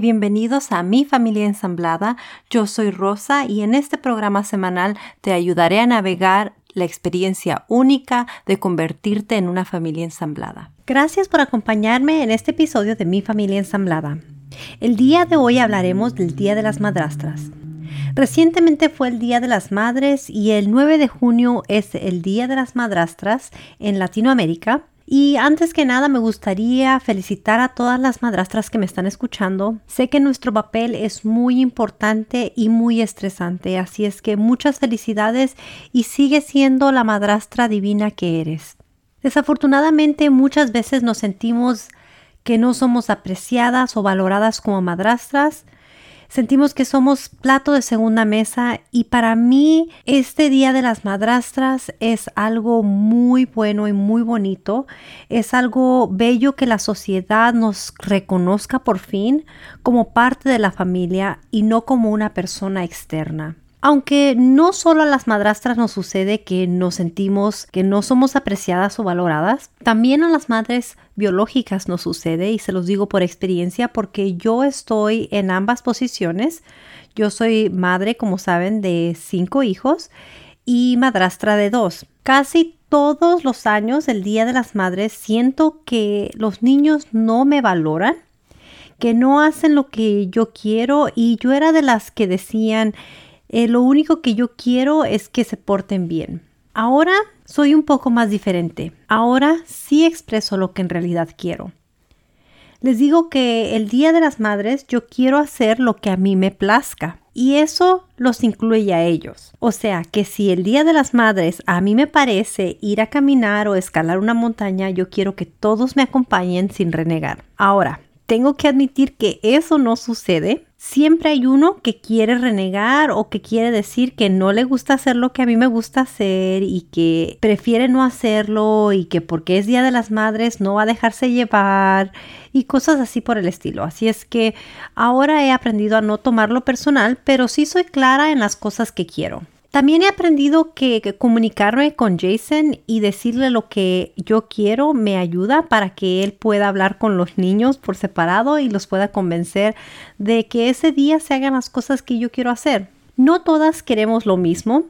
Bienvenidos a Mi Familia Ensamblada. Yo soy Rosa y en este programa semanal te ayudaré a navegar la experiencia única de convertirte en una familia ensamblada. Gracias por acompañarme en este episodio de Mi Familia Ensamblada. El día de hoy hablaremos del Día de las Madrastras. Recientemente fue el Día de las Madres y el 9 de junio es el Día de las Madrastras en Latinoamérica y antes que nada me gustaría felicitar a todas las madrastras que me están escuchando. Sé que nuestro papel es muy importante y muy estresante, así es que muchas felicidades y sigue siendo la madrastra divina que eres. Desafortunadamente muchas veces nos sentimos que no somos apreciadas o valoradas como madrastras sentimos que somos plato de segunda mesa y para mí este Día de las Madrastras es algo muy bueno y muy bonito. Es algo bello que la sociedad nos reconozca por fin como parte de la familia y no como una persona externa. Aunque no solo a las madrastras nos sucede que nos sentimos que no somos apreciadas o valoradas, también a las madres biológicas nos sucede y se los digo por experiencia porque yo estoy en ambas posiciones. Yo soy madre, como saben, de cinco hijos y madrastra de dos. Casi todos los años, el Día de las Madres, siento que los niños no me valoran, que no hacen lo que yo quiero y yo era de las que decían, eh, lo único que yo quiero es que se porten bien. Ahora soy un poco más diferente. Ahora sí expreso lo que en realidad quiero. Les digo que el Día de las Madres yo quiero hacer lo que a mí me plazca. Y eso los incluye a ellos. O sea que si el Día de las Madres a mí me parece ir a caminar o escalar una montaña, yo quiero que todos me acompañen sin renegar. Ahora, tengo que admitir que eso no sucede siempre hay uno que quiere renegar o que quiere decir que no le gusta hacer lo que a mí me gusta hacer y que prefiere no hacerlo y que porque es Día de las Madres no va a dejarse llevar y cosas así por el estilo. Así es que ahora he aprendido a no tomarlo personal, pero sí soy clara en las cosas que quiero. También he aprendido que, comunicarme con Jason y decirle lo que yo quiero me ayuda para que él pueda hablar con los niños por separado y los pueda convencer de que ese día se hagan las cosas que yo quiero hacer. No todas queremos lo mismo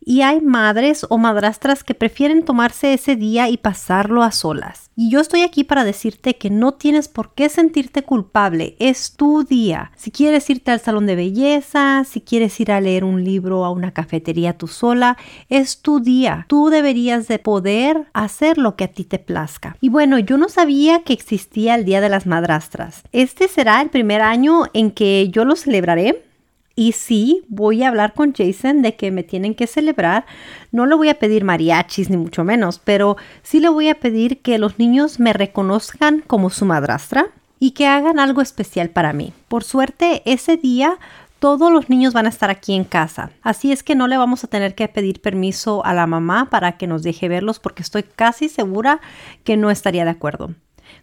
y hay madres o madrastras que prefieren tomarse ese día y pasarlo a solas. Y yo estoy aquí para decirte que no tienes por qué sentirte culpable, es tu día. Si quieres irte al salón de belleza, si quieres ir a leer un libro a una cafetería tú sola, es tu día. Tú deberías de poder hacer lo que a ti te plazca. Y bueno, yo no sabía que existía el Día de las Madrastras. Este será el primer año en que yo lo celebraré y sí, voy a hablar con Jason de que me tienen que celebrar. No le voy a pedir mariachis ni mucho menos, pero sí le voy a pedir que los niños me reconozcan como su madrastra y que hagan algo especial para mí. Por suerte, ese día todos los niños van a estar aquí en casa, así es que no le vamos a tener que pedir permiso a la mamá para que nos deje verlos porque estoy casi segura que no estaría de acuerdo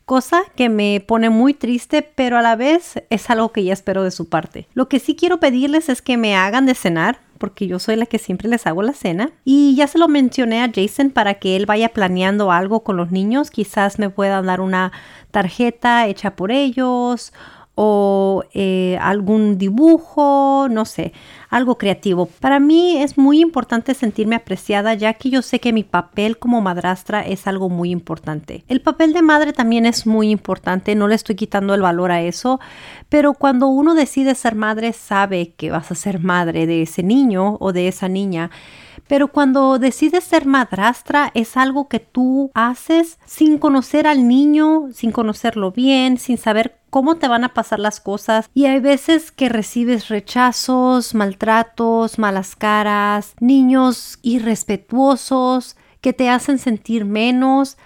cosa que me pone muy triste, pero a la vez es algo que ya espero de su parte. Lo que sí quiero pedirles es que me hagan de cenar, porque yo soy la que siempre les hago la cena. Y ya se lo mencioné a Jason para que él vaya planeando algo con los niños. Quizás me pueda dar una tarjeta hecha por ellos o eh, algún dibujo, no sé, algo creativo. Para mí es muy importante sentirme apreciada ya que yo sé que mi papel como madrastra es algo muy importante. El papel de madre también es muy importante, no le estoy quitando el valor a eso, pero cuando uno decide ser madre sabe que vas a ser madre de ese niño o de esa niña. Pero cuando decides ser madrastra es algo que tú haces sin conocer al niño, sin conocerlo bien, sin saber cómo te van a pasar las cosas y hay veces que recibes rechazos, maltratos, malas caras, niños irrespetuosos que te hacen sentir menos,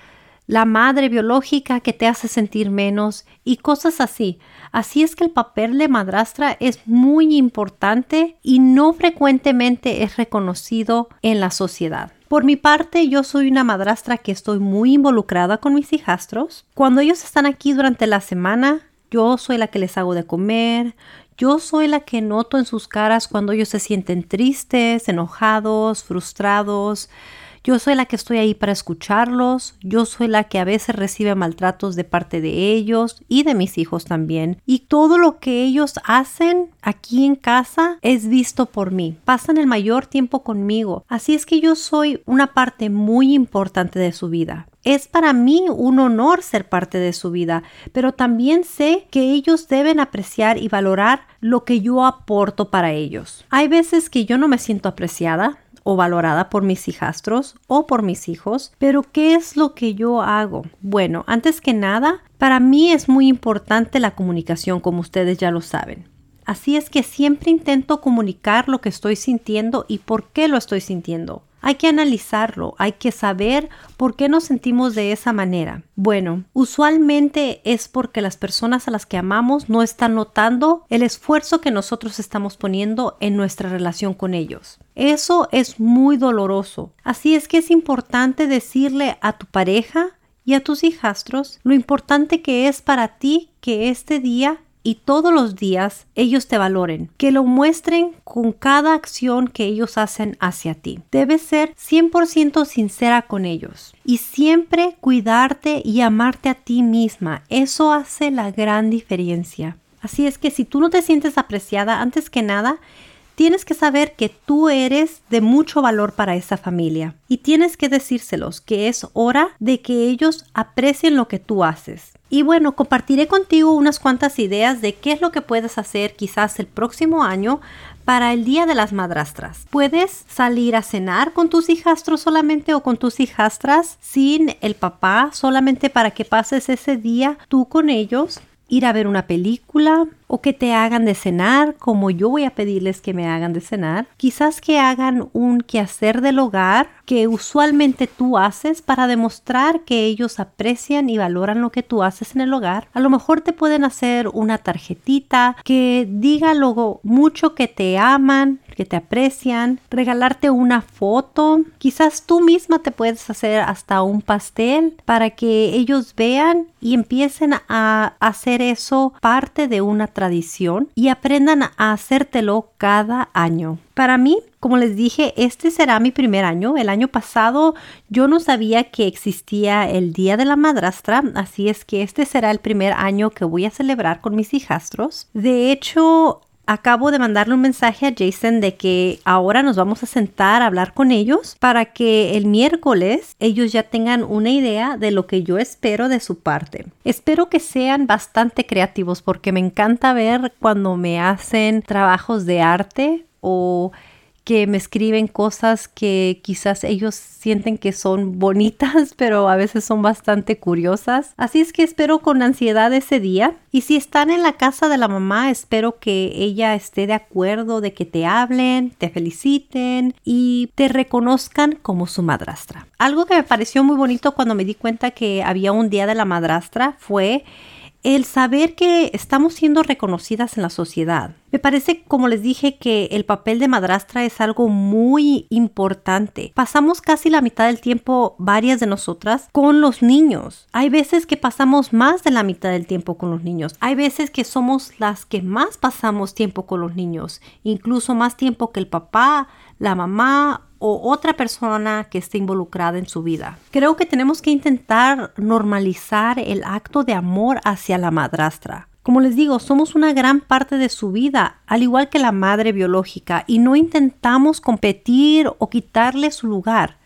la madre biológica que te hace sentir menos y cosas así. Así es que el papel de madrastra es muy importante y no frecuentemente es reconocido en la sociedad. Por mi parte, yo soy una madrastra que estoy muy involucrada con mis hijastros. Cuando ellos están aquí durante la semana, yo soy la que les hago de comer, yo soy la que noto en sus caras cuando ellos se sienten tristes, enojados, frustrados. Yo soy la que estoy ahí para escucharlos, yo soy la que a veces recibe maltratos de parte de ellos y de mis hijos también. Y todo lo que ellos hacen aquí en casa es visto por mí. Pasan el mayor tiempo conmigo. Así es que yo soy una parte muy importante de su vida. Es para mí un honor ser parte de su vida, pero también sé que ellos deben apreciar y valorar lo que yo aporto para ellos. Hay veces que yo no me siento apreciada, o valorada por mis hijastros o por mis hijos, pero ¿qué es lo que yo hago? Bueno, antes que nada, para mí es muy importante la comunicación, como ustedes ya lo saben. Así es que siempre intento comunicar lo que estoy sintiendo y por qué lo estoy sintiendo. Hay que analizarlo, hay que saber por qué nos sentimos de esa manera. Bueno, usualmente es porque las personas a las que amamos no están notando el esfuerzo que nosotros estamos poniendo en nuestra relación con ellos. Eso es muy doloroso. Así es que es importante decirle a tu pareja y a tus hijastros lo importante que es para ti que este día y todos los días ellos te valoren, que lo muestren con cada acción que ellos hacen hacia ti. Debes ser 100% sincera con ellos y siempre cuidarte y amarte a ti misma. Eso hace la gran diferencia. Así es que si tú no te sientes apreciada, antes que nada, tienes que saber que tú eres de mucho valor para esa familia y tienes que decírselos que es hora de que ellos aprecien lo que tú haces. Y bueno, compartiré contigo unas cuantas ideas de qué es lo que puedes hacer quizás el próximo año para el Día de las Madrastras. Puedes salir a cenar con tus hijastros solamente o con tus hijastras sin el papá, solamente para que pases ese día tú con ellos ir a ver una película o que te hagan de cenar, como yo voy a pedirles que me hagan de cenar. Quizás que hagan un quehacer del hogar que usualmente tú haces para demostrar que ellos aprecian y valoran lo que tú haces en el hogar. A lo mejor te pueden hacer una tarjetita que diga lo mucho que te aman, te aprecian, regalarte una foto. Quizás tú misma te puedes hacer hasta un pastel para que ellos vean y empiecen a hacer eso parte de una tradición y aprendan a hacértelo cada año. Para mí, como les dije, este será mi primer año. El año pasado yo no sabía que existía el Día de la Madrastra, así es que este será el primer año que voy a celebrar con mis hijastros. De hecho, acabo de mandarle un mensaje a Jason de que ahora nos vamos a sentar a hablar con ellos para que el miércoles ellos ya tengan una idea de lo que yo espero de su parte. Espero que sean bastante creativos porque me encanta ver cuando me hacen trabajos de arte o que me escriben cosas que quizás ellos sienten que son bonitas, pero a veces son bastante curiosas. Así es que espero con ansiedad ese día. Y si están en la casa de la mamá, espero que ella esté de acuerdo de que te hablen, te feliciten y te reconozcan como su madrastra. Algo que me pareció muy bonito cuando me di cuenta que había un día de la madrastra fue el saber que estamos siendo reconocidas en la sociedad. Me parece, como les dije, que el papel de madrastra es algo muy importante. Pasamos casi la mitad del tiempo, varias de nosotras, con los niños. Hay veces que pasamos más de la mitad del tiempo con los niños. Hay veces que somos las que más pasamos tiempo con los niños, incluso más tiempo que el papá, la mamá o otra persona que esté involucrada en su vida. Creo que tenemos que intentar normalizar el acto de amor hacia la madrastra. Como les digo, somos una gran parte de su vida, al igual que la madre biológica, y no intentamos competir o quitarle su lugar.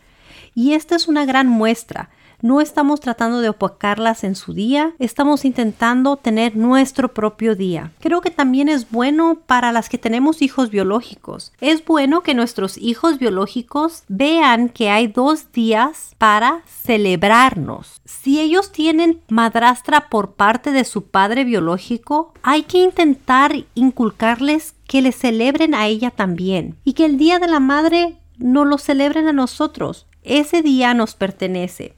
Y esta es una gran muestra. No estamos tratando de opacarlas en su día, estamos intentando tener nuestro propio día. Creo que también es bueno para las que tenemos hijos biológicos. Es bueno que nuestros hijos biológicos vean que hay dos días para celebrarnos. Si ellos tienen madrastra por parte de su padre biológico, hay que intentar inculcarles que le celebren a ella también y que el Día de la Madre no lo celebren a nosotros. Ese día nos pertenece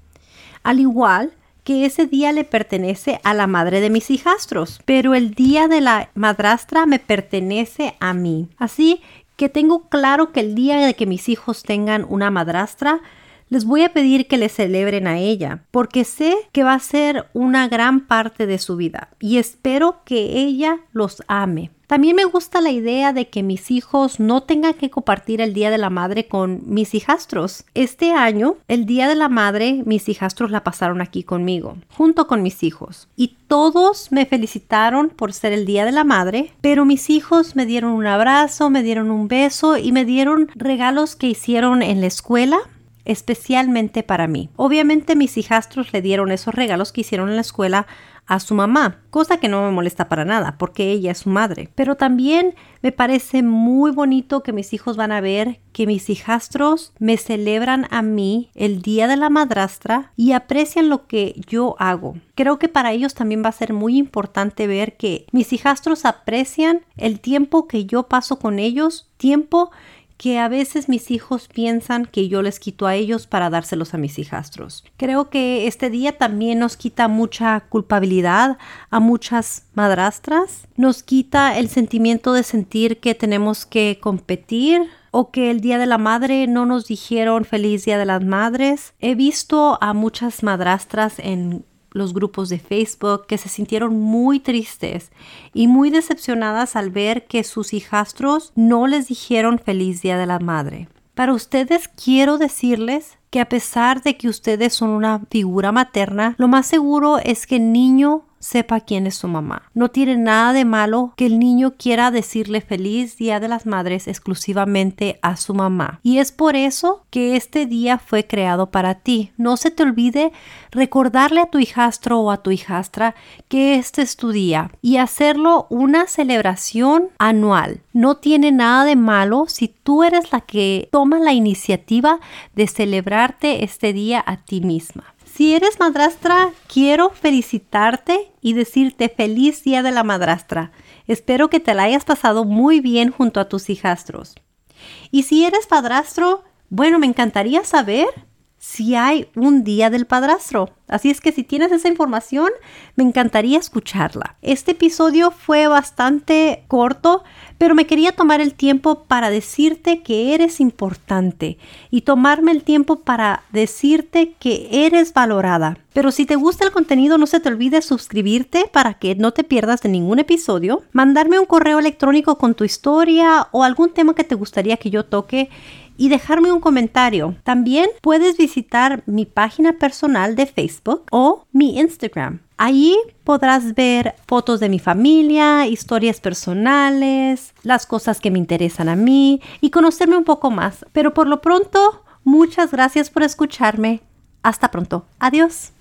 al igual que ese día le pertenece a la madre de mis hijastros, pero el día de la madrastra me pertenece a mí. Así que tengo claro que el día de que mis hijos tengan una madrastra, les voy a pedir que le celebren a ella, porque sé que va a ser una gran parte de su vida y espero que ella los ame. También me gusta la idea de que mis hijos no tengan que compartir el Día de la Madre con mis hijastros. Este año, el Día de la Madre, mis hijastros la pasaron aquí conmigo, junto con mis hijos. Y todos me felicitaron por ser el Día de la Madre, pero mis hijos me dieron un abrazo, me dieron un beso y me dieron regalos que hicieron en la escuela especialmente para mí. Obviamente mis hijastros le dieron esos regalos que hicieron en la escuela a su mamá, cosa que no me molesta para nada, porque ella es su madre. Pero también me parece muy bonito que mis hijos van a ver que mis hijastros me celebran a mí el día de la madrastra y aprecian lo que yo hago. Creo que para ellos también va a ser muy importante ver que mis hijastros aprecian el tiempo que yo paso con ellos, tiempo que a veces mis hijos piensan que yo les quito a ellos para dárselos a mis hijastros. Creo que este día también nos quita mucha culpabilidad a muchas madrastras, nos quita el sentimiento de sentir que tenemos que competir o que el Día de la Madre no nos dijeron feliz Día de las Madres. He visto a muchas madrastras en los grupos de Facebook que se sintieron muy tristes y muy decepcionadas al ver que sus hijastros no les dijeron feliz día de la madre. Para ustedes quiero decirles que a pesar de que ustedes son una figura materna, lo más seguro es que el niño sepa quién es su mamá. No tiene nada de malo que el niño quiera decirle feliz Día de las Madres exclusivamente a su mamá. Y es por eso que este día fue creado para ti. No se te olvide recordarle a tu hijastro o a tu hijastra que este es tu día y hacerlo una celebración anual. No tiene nada de malo si tú eres la que toma la iniciativa de celebrarte este día a ti misma. Si eres madrastra, quiero felicitarte y decirte feliz día de la madrastra. Espero que te la hayas pasado muy bien junto a tus hijastros. Y si eres padrastro, bueno, me encantaría saber si hay un día del padrastro. Así es que si tienes esa información, me encantaría escucharla. Este episodio fue bastante corto, pero me quería tomar el tiempo para decirte que eres importante y tomarme el tiempo para decirte que eres valorada. Pero si te gusta el contenido, no se te olvide suscribirte para que no te pierdas de ningún episodio, mandarme un correo electrónico con tu historia o algún tema que te gustaría que yo toque y dejarme un comentario. También puedes visitar mi página personal de Facebook o mi Instagram. Allí podrás ver fotos de mi familia, historias personales, las cosas que me interesan a mí y conocerme un poco más. Pero por lo pronto, muchas gracias por escucharme. Hasta pronto. Adiós.